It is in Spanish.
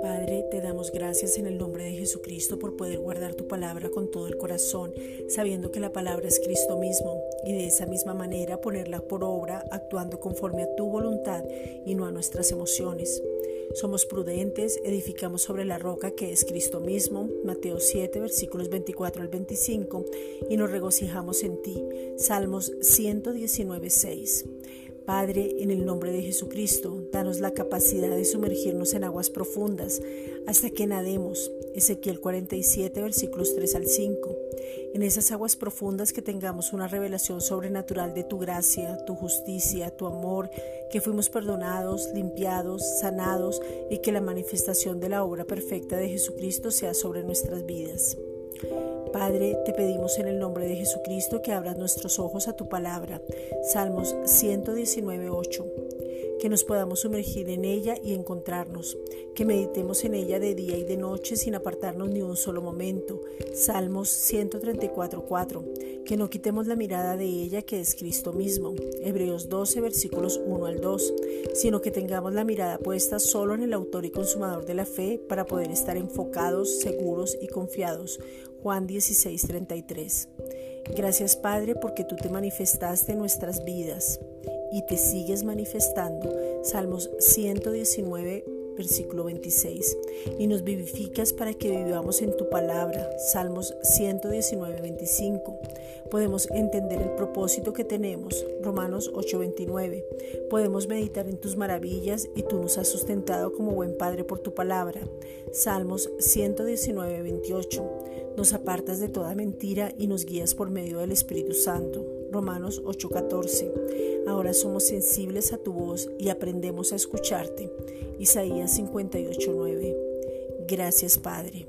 Padre, te damos gracias en el nombre de Jesucristo por poder guardar tu palabra con todo el corazón, sabiendo que la palabra es Cristo mismo, y de esa misma manera ponerla por obra, actuando conforme a tu voluntad y no a nuestras emociones. Somos prudentes, edificamos sobre la roca que es Cristo mismo, Mateo 7, versículos 24 al 25, y nos regocijamos en ti, Salmos 119, 6. Padre, en el nombre de Jesucristo, danos la capacidad de sumergirnos en aguas profundas hasta que nademos. Ezequiel 47, versículos 3 al 5. En esas aguas profundas que tengamos una revelación sobrenatural de tu gracia, tu justicia, tu amor, que fuimos perdonados, limpiados, sanados y que la manifestación de la obra perfecta de Jesucristo sea sobre nuestras vidas. Padre, te pedimos en el nombre de Jesucristo que abras nuestros ojos a tu palabra. Salmos 119, 8 que nos podamos sumergir en ella y encontrarnos, que meditemos en ella de día y de noche sin apartarnos ni un solo momento. Salmos 134.4, que no quitemos la mirada de ella que es Cristo mismo. Hebreos 12 versículos 1 al 2, sino que tengamos la mirada puesta solo en el autor y consumador de la fe para poder estar enfocados, seguros y confiados. Juan 16.33. Gracias Padre porque tú te manifestaste en nuestras vidas y te sigues manifestando. Salmos 119, versículo 26. Y nos vivificas para que vivamos en tu palabra. Salmos 119, 25. Podemos entender el propósito que tenemos. Romanos 8, 29. Podemos meditar en tus maravillas y tú nos has sustentado como buen Padre por tu palabra. Salmos 119, 28. Nos apartas de toda mentira y nos guías por medio del Espíritu Santo. Romanos 8:14. Ahora somos sensibles a tu voz y aprendemos a escucharte. Isaías 58:9. Gracias Padre.